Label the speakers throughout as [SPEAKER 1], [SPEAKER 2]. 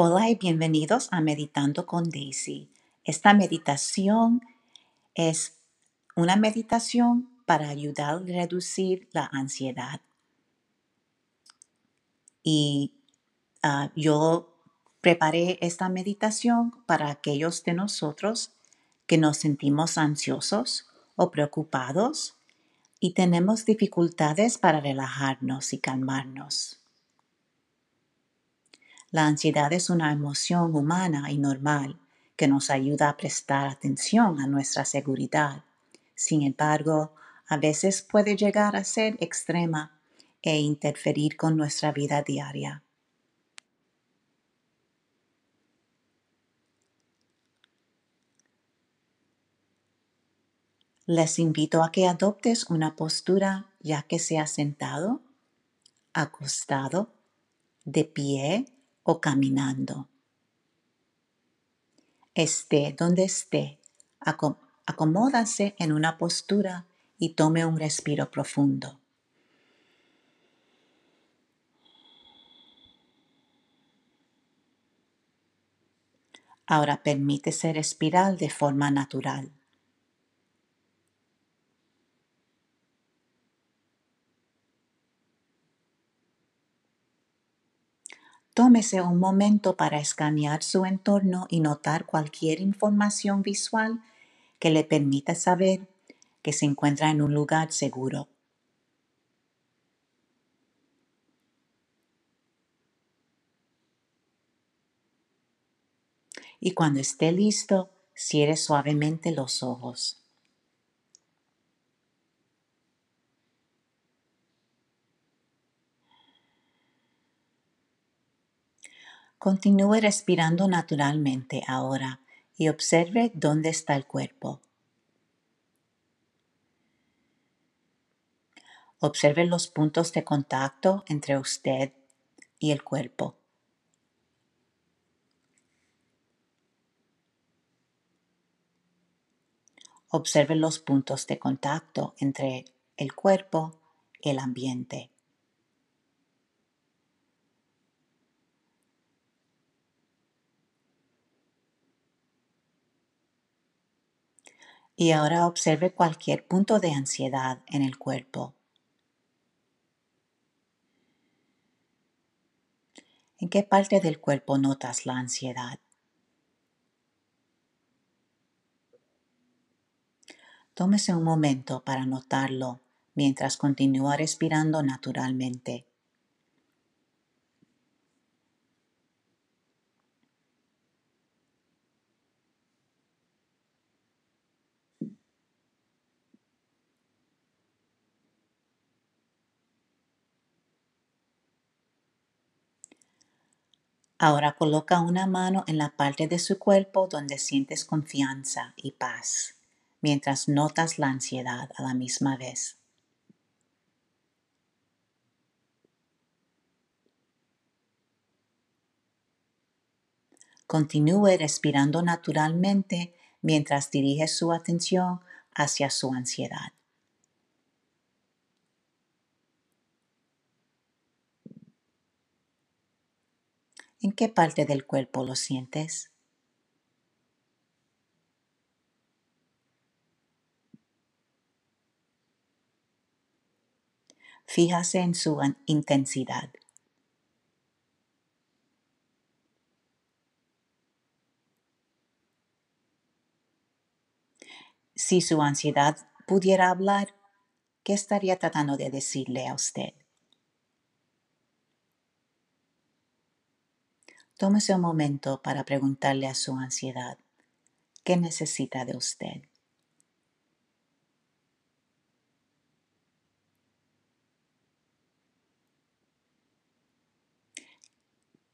[SPEAKER 1] Hola y bienvenidos a Meditando con Daisy. Esta meditación es una meditación para ayudar a reducir la ansiedad. Y uh, yo preparé esta meditación para aquellos de nosotros que nos sentimos ansiosos o preocupados y tenemos dificultades para relajarnos y calmarnos. La ansiedad es una emoción humana y normal que nos ayuda a prestar atención a nuestra seguridad. Sin embargo, a veces puede llegar a ser extrema e interferir con nuestra vida diaria. Les invito a que adoptes una postura ya que sea sentado, acostado, de pie o caminando. Esté donde esté, acomódase en una postura y tome un respiro profundo. Ahora permítese respirar de forma natural. Tómese un momento para escanear su entorno y notar cualquier información visual que le permita saber que se encuentra en un lugar seguro. Y cuando esté listo, cierre suavemente los ojos. Continúe respirando naturalmente ahora y observe dónde está el cuerpo. Observe los puntos de contacto entre usted y el cuerpo. Observe los puntos de contacto entre el cuerpo y el ambiente. Y ahora observe cualquier punto de ansiedad en el cuerpo. ¿En qué parte del cuerpo notas la ansiedad? Tómese un momento para notarlo mientras continúa respirando naturalmente. Ahora coloca una mano en la parte de su cuerpo donde sientes confianza y paz, mientras notas la ansiedad a la misma vez. Continúe respirando naturalmente mientras dirige su atención hacia su ansiedad. ¿En qué parte del cuerpo lo sientes? Fíjase en su intensidad. Si su ansiedad pudiera hablar, ¿qué estaría tratando de decirle a usted? Tómese un momento para preguntarle a su ansiedad, ¿qué necesita de usted?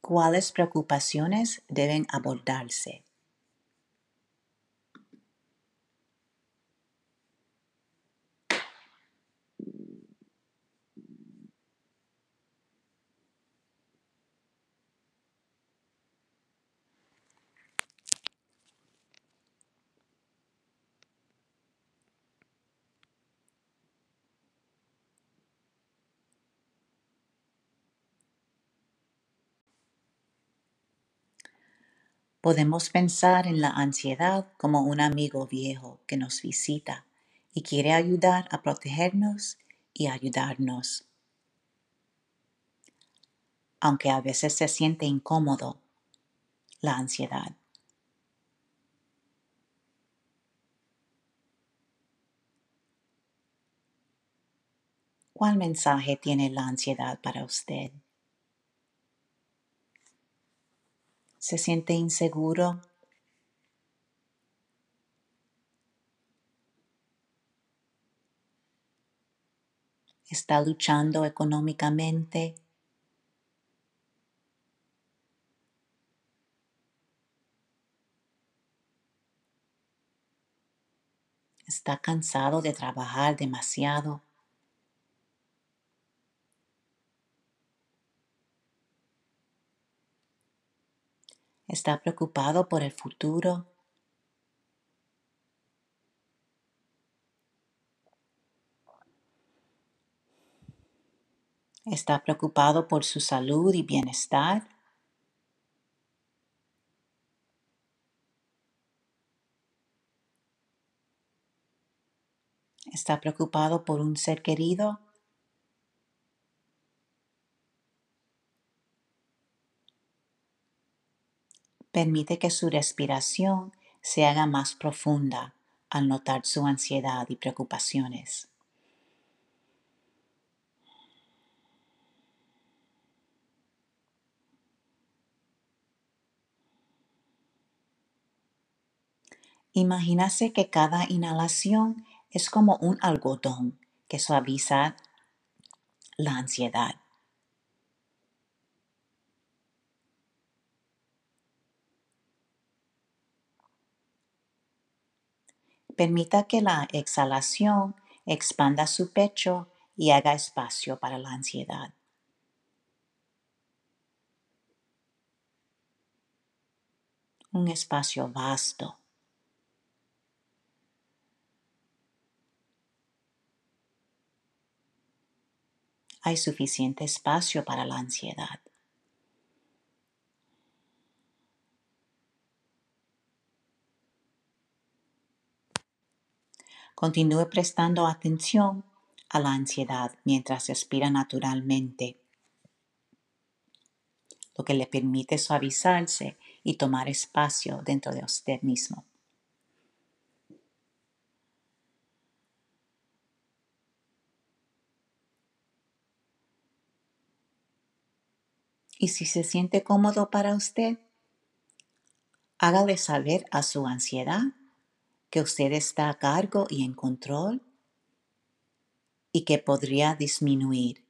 [SPEAKER 1] ¿Cuáles preocupaciones deben abordarse? Podemos pensar en la ansiedad como un amigo viejo que nos visita y quiere ayudar a protegernos y ayudarnos. Aunque a veces se siente incómodo la ansiedad. ¿Cuál mensaje tiene la ansiedad para usted? ¿Se siente inseguro? ¿Está luchando económicamente? ¿Está cansado de trabajar demasiado? ¿Está preocupado por el futuro? ¿Está preocupado por su salud y bienestar? ¿Está preocupado por un ser querido? Permite que su respiración se haga más profunda al notar su ansiedad y preocupaciones. Imagínase que cada inhalación es como un algodón que suaviza la ansiedad. Permita que la exhalación expanda su pecho y haga espacio para la ansiedad. Un espacio vasto. Hay suficiente espacio para la ansiedad. Continúe prestando atención a la ansiedad mientras respira naturalmente, lo que le permite suavizarse y tomar espacio dentro de usted mismo. Y si se siente cómodo para usted, hágale saber a su ansiedad que usted está a cargo y en control y que podría disminuir.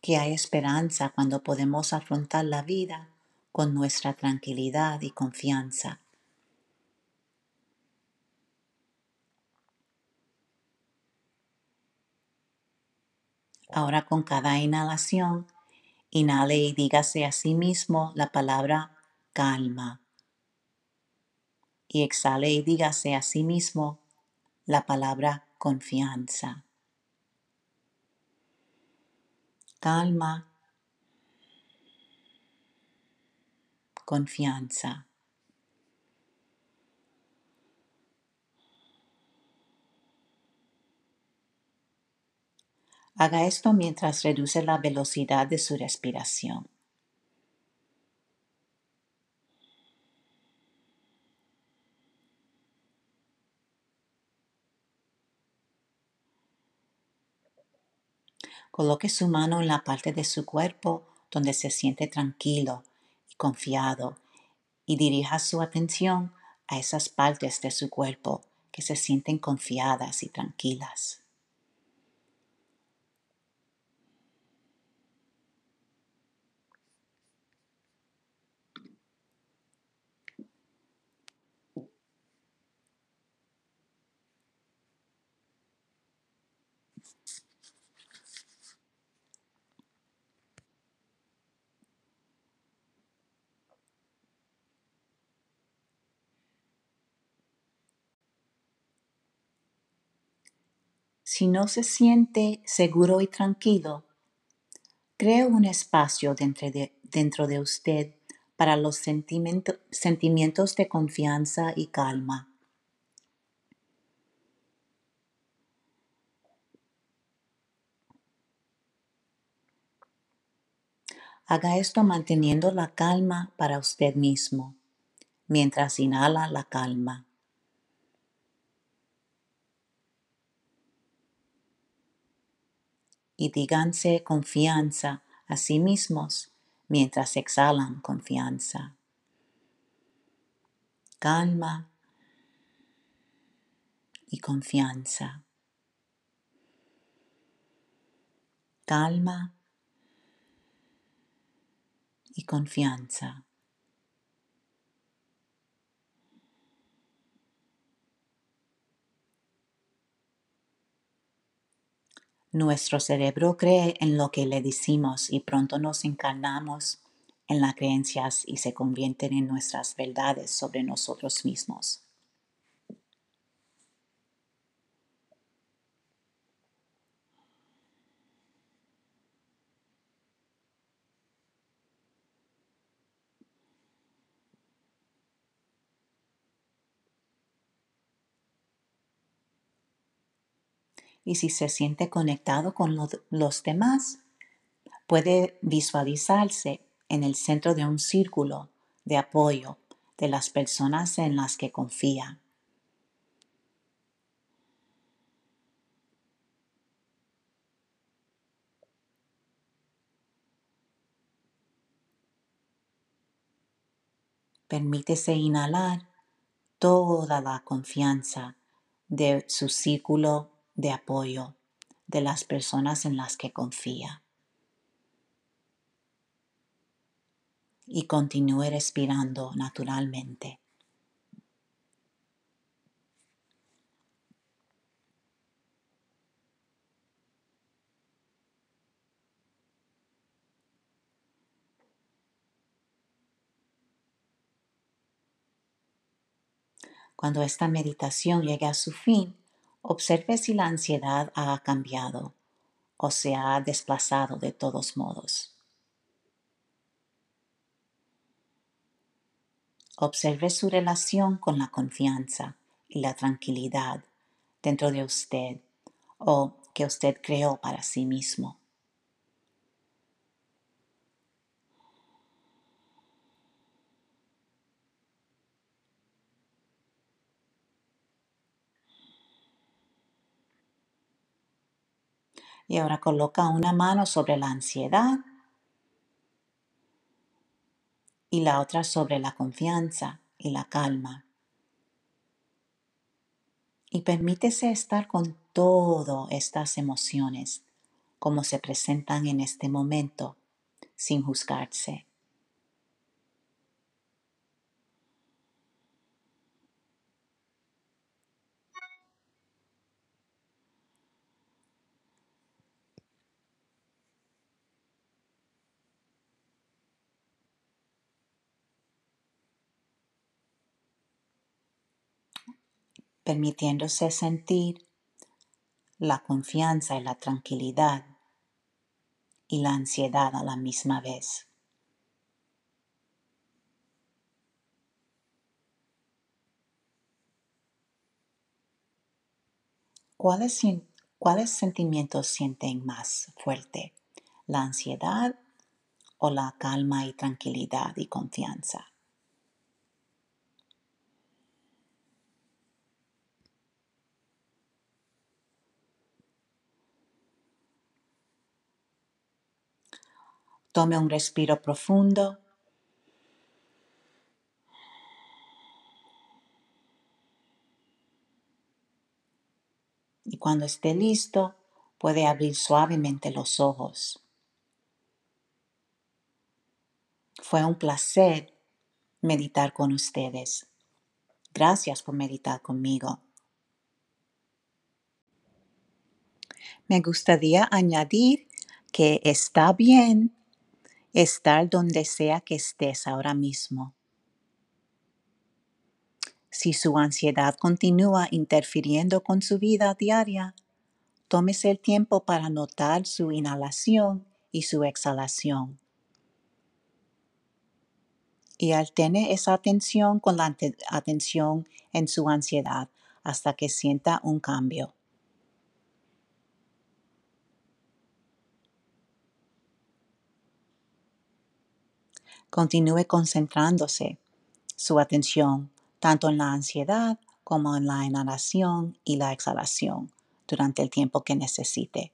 [SPEAKER 1] Que hay esperanza cuando podemos afrontar la vida con nuestra tranquilidad y confianza. Ahora con cada inhalación, inhale y dígase a sí mismo la palabra calma. Y exhale y dígase a sí mismo la palabra confianza. Calma. Confianza. Haga esto mientras reduce la velocidad de su respiración. Coloque su mano en la parte de su cuerpo donde se siente tranquilo y confiado y dirija su atención a esas partes de su cuerpo que se sienten confiadas y tranquilas. Si no se siente seguro y tranquilo, cree un espacio dentro de, usted para los sentimiento- sentimientos de confianza y calma. Haga esto manteniendo la calma para usted mismo, mientras inhala la calma. Y díganse confianza a sí mismos mientras exhalan confianza. Calma y confianza. Calma y confianza. Nuestro cerebro cree en lo que le decimos y pronto nos encarnamos en las creencias y se convierten en nuestras verdades sobre nosotros mismos. Y si se siente conectado con lo- los demás, puede visualizarse en el centro de un círculo de apoyo de las personas en las que confía. Permítese inhalar toda la confianza de su círculo de apoyo, de las personas en las que confía. Y continúe respirando naturalmente. Cuando esta meditación llegue a su fin, observe si la ansiedad ha cambiado o se ha desplazado de todos modos. Observe su relación con la confianza y la tranquilidad dentro de usted o que usted creó para sí mismo. Y ahora coloca una mano sobre la ansiedad y la otra sobre la confianza y la calma. Y permítese estar con todas estas emociones como se presentan en este momento, sin juzgarse. Permitiéndose sentir la confianza y la tranquilidad y la ansiedad a la misma vez. ¿Cuáles, sentimientos sienten más fuerte? ¿La ansiedad o la calma y tranquilidad y confianza? Tome un respiro profundo. Y cuando esté listo, puede abrir suavemente los ojos. Fue un placer meditar con ustedes. Gracias por meditar conmigo. Me gustaría añadir que está bien estar donde sea que estés ahora mismo. Si su ansiedad continúa interfiriendo con su vida diaria, Tómese el tiempo para notar su inhalación y su exhalación. Y alterne esa atención con la atención en su ansiedad hasta que sienta un cambio. Continúe concentrándose su atención tanto en la ansiedad como en la inhalación y la exhalación durante el tiempo que necesite.